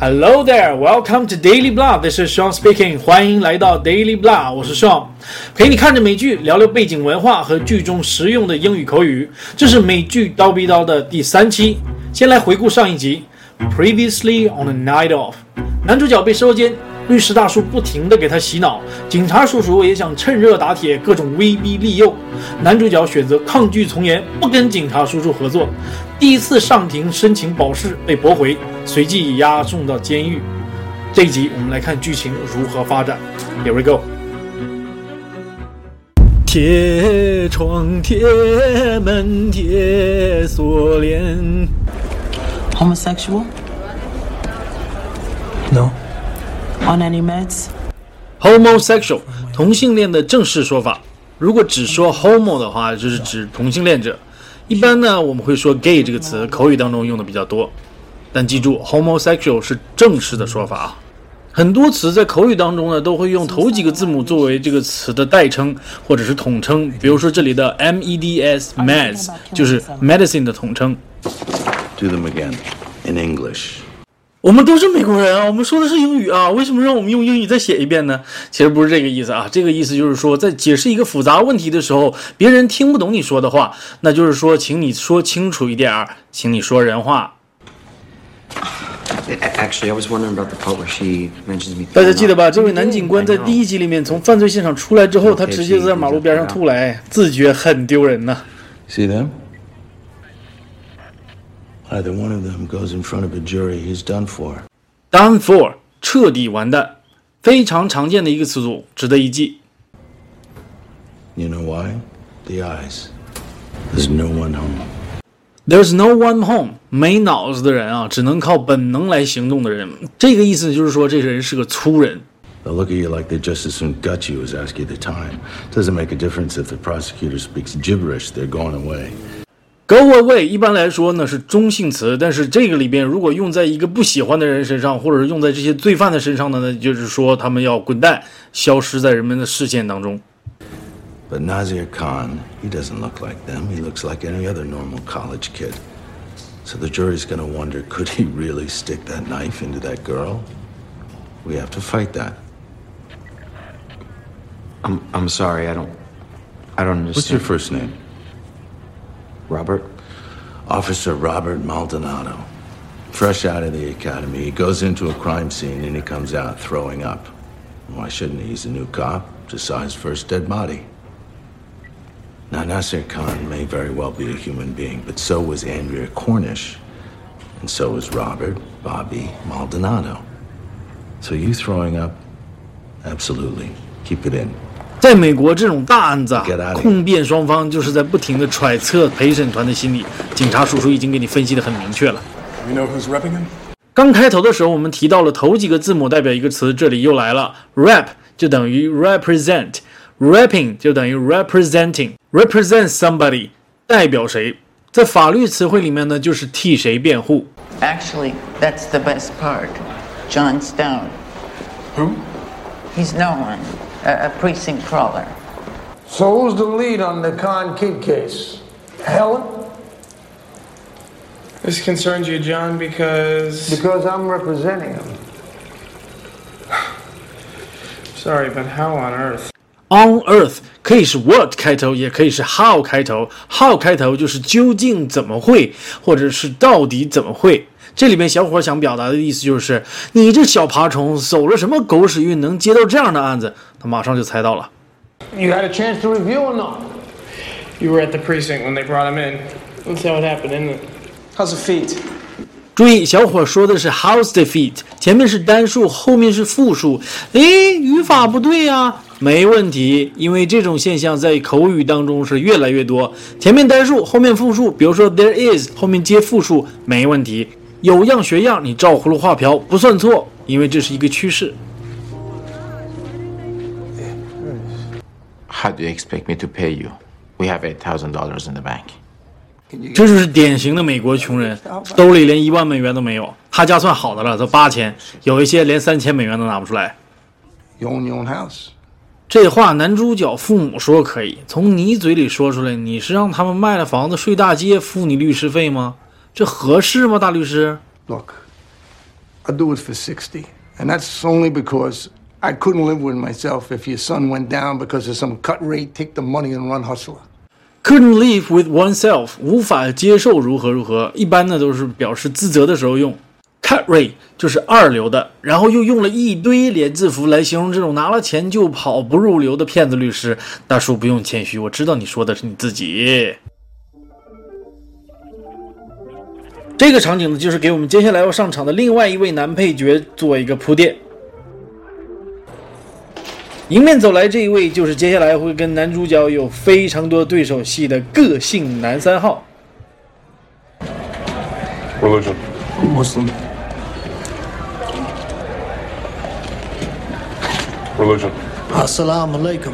Hello there, welcome to Daily Blah. This is Sean speaking. 欢迎来到 Daily Blah，我是 Sean，陪你看着美剧，聊聊背景文化和剧中实用的英语口语。这是美剧刀逼刀的第三期。先来回顾上一集。Previously on a night off，男主角被收监，律师大叔不停地给他洗脑，警察叔叔也想趁热打铁，各种威逼利诱。男主角选择抗拒从严，不跟警察叔叔合作。第一次上庭申请保释被驳回，随即押送到监狱。这一集我们来看剧情如何发展。Here we go。铁窗、铁门、铁锁链。Homosexual? No. On any meds? Homosexual，同性恋的正式说法。如果只说 homo 的话，就是指同性恋者。一般呢，我们会说 gay 这个词，口语当中用的比较多。但记住，homosexual 是正式的说法啊。很多词在口语当中呢，都会用头几个字母作为这个词的代称或者是统称。比如说这里的 meds，meds 就是 medicine 的统称。Do them again in English. 我们都是美国人啊，我们说的是英语啊，为什么让我们用英语再写一遍呢？其实不是这个意思啊，这个意思就是说，在解释一个复杂问题的时候，别人听不懂你说的话，那就是说，请你说清楚一点儿，请你说人话。Actually, I was wondering about the part where she mentions me. 大家记得吧？这位男警官在第一集里面从犯罪现场出来之后，他直接在马路边上吐来，自觉很丢人呐。See them? Either one of them goes in front of a jury, he's done for. Done for，彻底完蛋，非常常见的一个词组，值得一记。 You know why? The eyes. There's no one home. There's no one home，没脑子的人啊，只能靠本能来行动的人。这个意思就是说，这人是个粗人。 They'll look at you like they just as soon gut you as ask you the time. Doesn't make a difference if the prosecutor speaks gibberish, they're going away. Go away 一般来说呢是中性词，但是这个里边如果用在一个不喜欢的人身上，或者是用在这些罪犯的身上的呢，就是说他们要滚蛋，消失在人们的视线当中。 But Nazir Khan, he doesn't look like them. He looks like any other normal college kid. So the jury's gonna wonder could he really stick that knife into that girl? We have to fight that. I'm I'm sorry. I don't. I don't What's your understand. first name? Robert. Officer Robert Maldonado. Fresh out of the academy, he goes into a crime scene and he comes out throwing up. Why shouldn't he? He's a new cop. Just saw his first dead body. Now, Nasser Khan may very well be a human being, but so was Andrea Cornish. And so was Robert Bobby Maldonado. So you throwing up? Absolutely. Keep it in. 在美国，这种大案子啊控辩双方就是在不停的揣测陪审团的心理。警察叔叔已经给你分析的很明确了。You know who's repping him? 刚开头的时候，我们提到了头几个字母代表一个词，这里又来了。rap 就等于 represent，rapping 就等于 representing，represent somebody 代表谁，在法律词汇里面呢，就是替谁辩护。Actually, that's the best part. John Stone. Who? He's no one. A, a precinct crawler. So who's the lead on the Khan Kid case? Helen? This concerns you, John, because. Because I'm representing him. Sorry, but how on earth? On earth 可以是 what 开头，也可以是 how 开头。how 开头就是究竟怎么会，或者是到底怎么会。 这里面小伙想表达的意思就是，你这小爬虫走了什么狗屎运，能接到这样的案子？他马上就猜到了。You had a chance to review or not? You were at the precinct when they brought him in. That's how it happened, isn't it? How's the feet? 注意，小伙说的是 how's the feet，前面是单数，后面是复数。诶，语法不对呀、没问题，因为这种现象在口语当中是越来越多。前面单数，后面复数，比如说 there is，后面接复数，没问题。有样学样，你照葫芦画瓢不算错，因为这是一个趋势。How do you expect me to pay you? We have eight thousand dollars in the bank. 这就是典型的美国穷人，兜里连一万美元都没有。他家算好的了，都八千，有一些连三千美元都拿不出来。You own your own house. 这话男主角父母说可以，从你嘴里说出来，你是让他们卖了房子睡大街付你律师费吗？这合适吗，大律师？Look, I'll do it for sixty, And that's only because I couldn't live with myself if your son went down because of some cut rate, take the money and run hustler. Couldn't live with oneself，无法接受如何如何，一般呢都是表示自责的时候用。Cut rate 就是二流的，然后又用了一堆连字符来形容这种拿了钱就跑不入流的骗子律师。大叔不用谦虚，我知道你说的是你自己。这个场景呢，就是给我们接下来要上场的另外一位男配角做一个铺垫。迎面走来这一位，就是接下来会跟男主角有非常多对手戏的个性男三号。Religion. Muslim. Religion. Assalamu alaikum.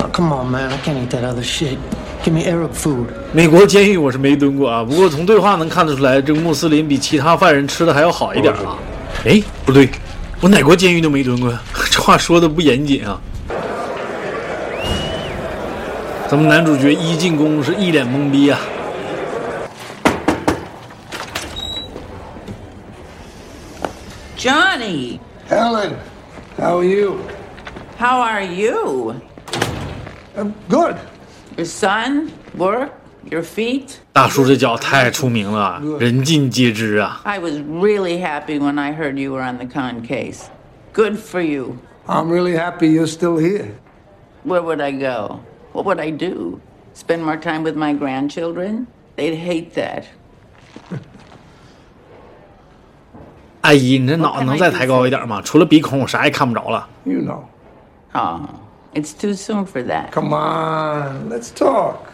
Oh, come on, man. I can't eat that other shit. Give me Arab food. 美国监狱我是没蹲过啊，不过从对话能看得出来，这个穆斯林比其他犯人吃的还要好一点啊。哎，不对，我哪国监狱都没蹲过呀，这话说的不严谨啊。咱们男主角一进宫是一脸懵逼啊。Johnny, Helen, how are you? how are you? I'm good. Your son, work, your feet? 大叔这脚太出名了啊，人尽皆知啊。 I was really happy when I heard you were on the con case. Good for you. I'm really happy you're still here. Where would I go? What would I do? Spend more time with my grandchildren? They'd hate that. 阿姨，你这脑子能再抬高一点吗？除了鼻孔，我啥也看不着了。 You know. Oh, It's too soon for that. Come on, let's talk.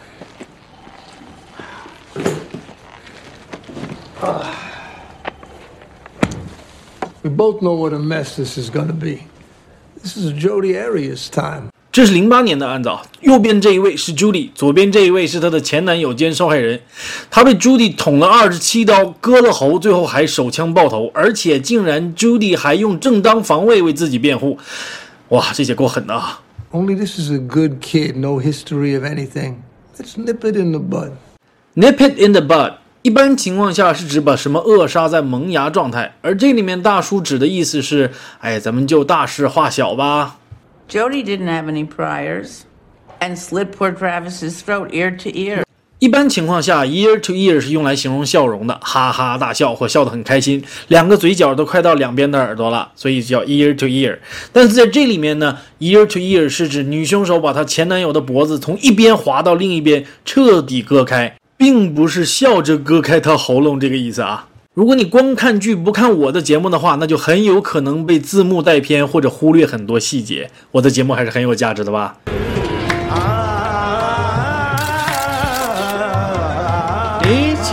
We both know what a mess this is gonna be. This is Jody Arias' time. 这是零八年的案子啊，右边这一位是 Judy，左边这一位是她的前男友兼受害人。他被 Judy 捅了二十七刀，割了喉，最后还手枪爆头，而且竟然 Judy 还用正当防卫为自己辩护。哇，这些够狠的啊！Only this is a good kid, no history of anything. Let's nip it in the bud. Nip it in the bud，一般情况下是指把什么扼杀在萌芽状态，而这里面大叔指的意思是，哎，咱们就大事化小吧。 Jody didn't have any priors and slit poor Travis's throat ear to ear. 一般情况下，ear to ear 是用来形容笑容的，哈哈大笑或笑得很开心，两个嘴角都快到两边的耳朵了，所以叫 ear to ear。但是在这里面呢，ear to ear 是指女凶手把她前男友的脖子从一边划到另一边，彻底割开，并不是笑着割开他喉咙这个意思啊。如果你光看剧不看我的节目的话，那就很有可能被字幕带偏或者忽略很多细节。我的节目还是很有价值的吧？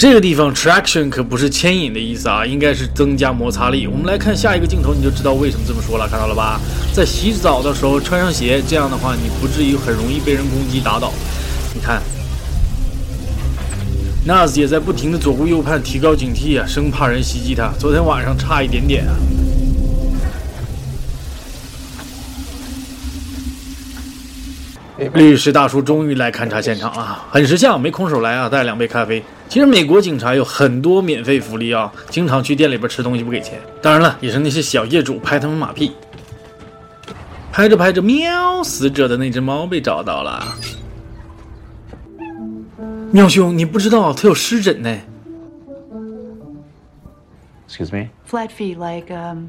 这个地方 traction 可不是牵引的意思啊，应该是增加摩擦力。我们来看下一个镜头，你就知道为什么这么说了，看到了吧？在洗澡的时候穿上鞋，这样的话你不至于很容易被人攻击打倒。你看，Nas 也在不停的左顾右盼，提高警惕啊，生怕人袭击他。昨天晚上差一点点啊。律师大叔终于来勘察现场了，很识相，没空手来啊，带两杯咖啡。其实美国警察有很多免费福利啊，经常去店里边吃东西不给钱。当然了，也是那些小业主拍他们马屁。拍着拍着，喵，死者的那只猫被找到了。喵兄，你不知道它有湿疹呢。Excuse me? Flat fee, like um,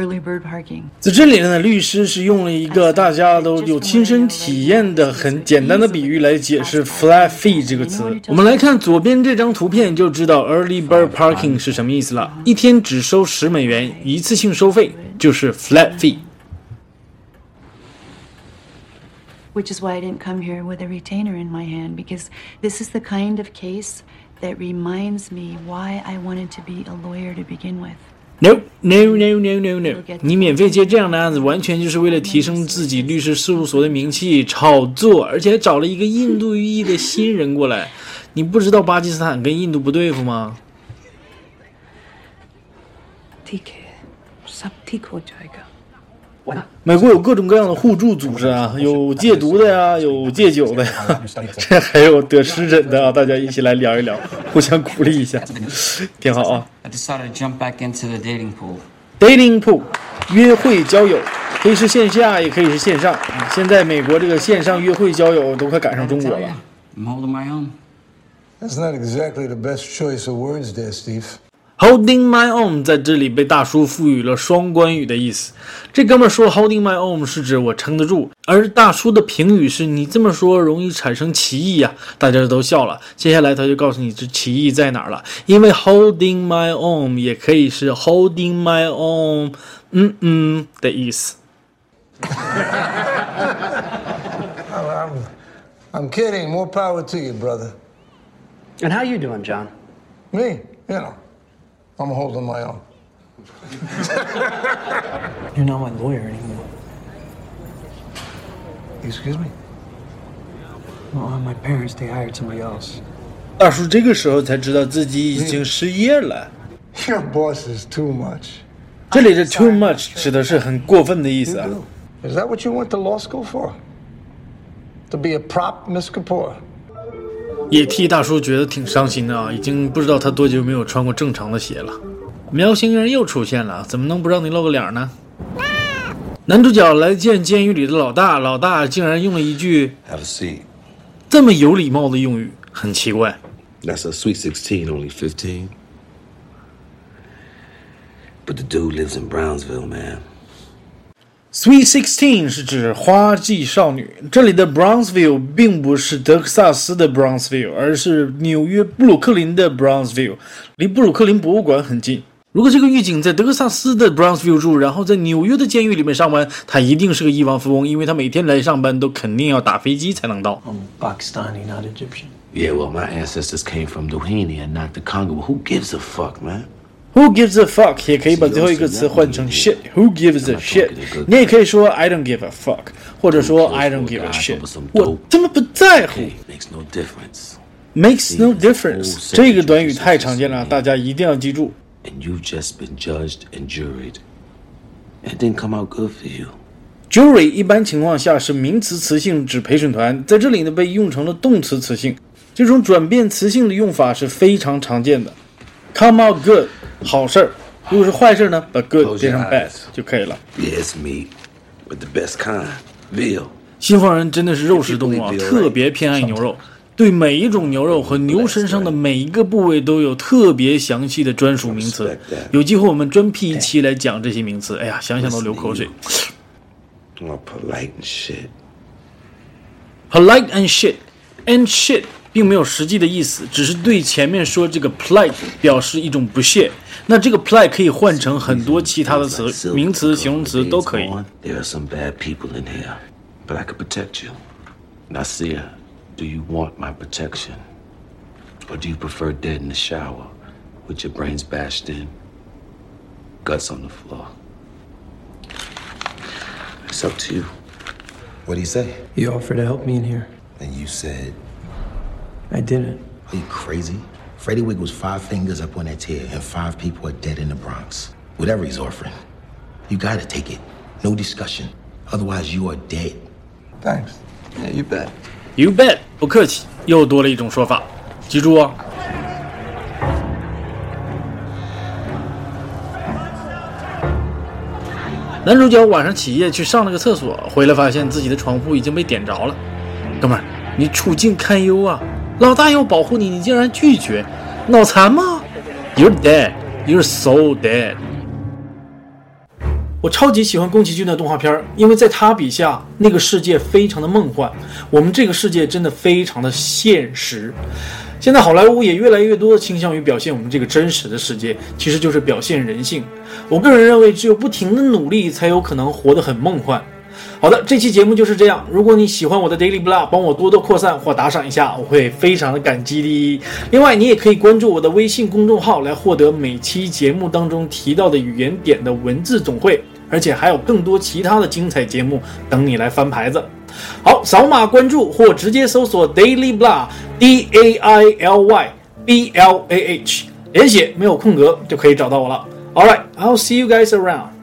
early bird parking. 在这里呢，律师是用了一个大家都有亲身体验的很简单的比喻来解释 flat fee 这个词。我们来看左边这张图片，就知道 early bird parking 是什么意思了。一天只收十美元，一次性收费就是 flat fee。Which is why I didn't come here with a retainer in my hand, because this is the kind of case that reminds me why I wanted to be a lawyer to begin with. No no no no no no！你免费接这样的案子，完全就是为了提升自己律师事务所的名气，炒作，而且还找了一个印度裔的新人过来。你不知道巴基斯坦跟印度不对付吗？ ठीक है सब ठीक हो जाएगा 美国有各种各样的互助组织啊，有戒毒的呀，有戒酒的呀，这还有得湿疹的啊，大家一起来聊一聊，互相鼓励一下，挺好啊。I decided to jump back into the dating pool. Dating pool，约会交友，可以是线下，也可以是线上。现在美国这个线上约会交友都快赶上中国了。I'm holding my own. That's not exactly the best choice of words there, Steve. Holding my own 在这里被大叔赋予了双关语的意思。这哥们儿说 Holding my own 是指我撑得住，而大叔的评语是你这么说容易产生歧义呀、大家都笑了。接下来他就告诉你这歧义在哪儿了，因为 Holding my own 也可以是 Holding my own，嗯嗯的意思。 I'm, I'm kidding. More power to you, brother. And how you doing, John? Me, you know, I'm holding my own. You're not my lawyer anymore. Excuse me? Well, my parents, they hired somebody else. 大叔这个时候才知道自己已经失业了。 Your boss is too much. 这里的 too much 指的是很过分的意思啊。 Is that what you went to law school for? To be a prop, Miss Kapoor? 也替大叔觉得挺伤心的啊，已经不知道他多久没有穿过正常的鞋了。喵星人又出现了，怎么能不让你露个脸呢？男主角来见监狱里的老大，老大竟然用了一句 Have a seat. 这么有礼貌的用语，很奇怪。That's a sweet sixteen, only fifteen. But the dude lives in Brownsville, man. Sweet Sixteen 是指花季少女，这里的 Brownsville 并不是德克萨斯的 Brownsville，而是纽约布鲁克林的 Brownsville，离布鲁克林博物馆很近。如果这个狱警在德克萨斯的 Brownsville 住，然后在纽约的监狱里面上班，他一定是个亿万富翁，因为他每天来上班都肯定要打飞机才能到。I'm Pakistani, not Egyptian. Yeah, well, my ancestors came from Doheny and not the Congo. Who gives a fuck, man? Who gives a fuck 也可以把最后一个词换成 shit。Who gives a shit？你也可以说 I don't give a fuck，或者说 I don't give a shit。我根本不在乎。 Makes no difference. Makes no difference。这个短语太常见了，大家一定要记住。 And you've just been judged and juried. It didn't come out good for you. Jury 一般情况下是名词词性指陪审团，在这里呢被用成了动词词性。这种转变词性的用法是非常常见的。Come out good， 好事儿。如果是坏事呢，把 good 变成 bad 就可以了。Yes, me with the best kind, Bill。西方人真的是肉食动物啊，特别偏爱牛肉，对每一种牛肉和牛身上的每一个部位都有特别详细的专属名词。有机会我们专辟一期来讲这些名词。哎呀，想想都流口水。Polite and shit. Polite and shit. And shit. 并没有实际的意思，只是对前面说这个 polite 表示一种不屑。那这个 polite 可以换成很多其他的词，名词、形容词都可以。 There are some bad people in here, but I could protect you. Nasir, do you want my protection? Or do you prefer dead in the shower with your brains bashed in, guts on the floor? It's up to you. What do you say? You offered to help me in here. And you said, I didn't. Are you crazy? Freddie Wig was five fingers up on that tear, and five people are dead in the Bronx. Whatever he's offering, you gotta take it. No discussion. Otherwise, you are dead. Thanks. Yeah, you bet. You bet，不客气，又多了一种说法，记住哦。男主角晚上起夜去上了个厕所，回来发现自己的床铺已经被点着了。哥们儿，你处境堪忧啊！老大要保护你，你竟然拒绝，脑残吗？You're dead. You're so dead. 我超级喜欢宫崎骏的动画片，因为在他笔下，那个世界非常的梦幻，我们这个世界真的非常的现实。现在好莱坞也越来越多的倾向于表现我们这个真实的世界，其实就是表现人性。我个人认为，只有不停的努力，才有可能活得很梦幻。好的，这期节目就是这样。如果你喜欢我的 Daily Blah，帮我多多扩散或打赏一下，我会非常的感激的。另外，你也可以关注我的微信公众号，来获得每期节目当中提到的语言点的文字总汇，而且还有更多其他的精彩节目等你来翻牌子。好，扫码关注或直接搜索 Daily Blah，D A I L Y B L A H，连写没有空格就可以找到我了。All right, I'll see you guys around.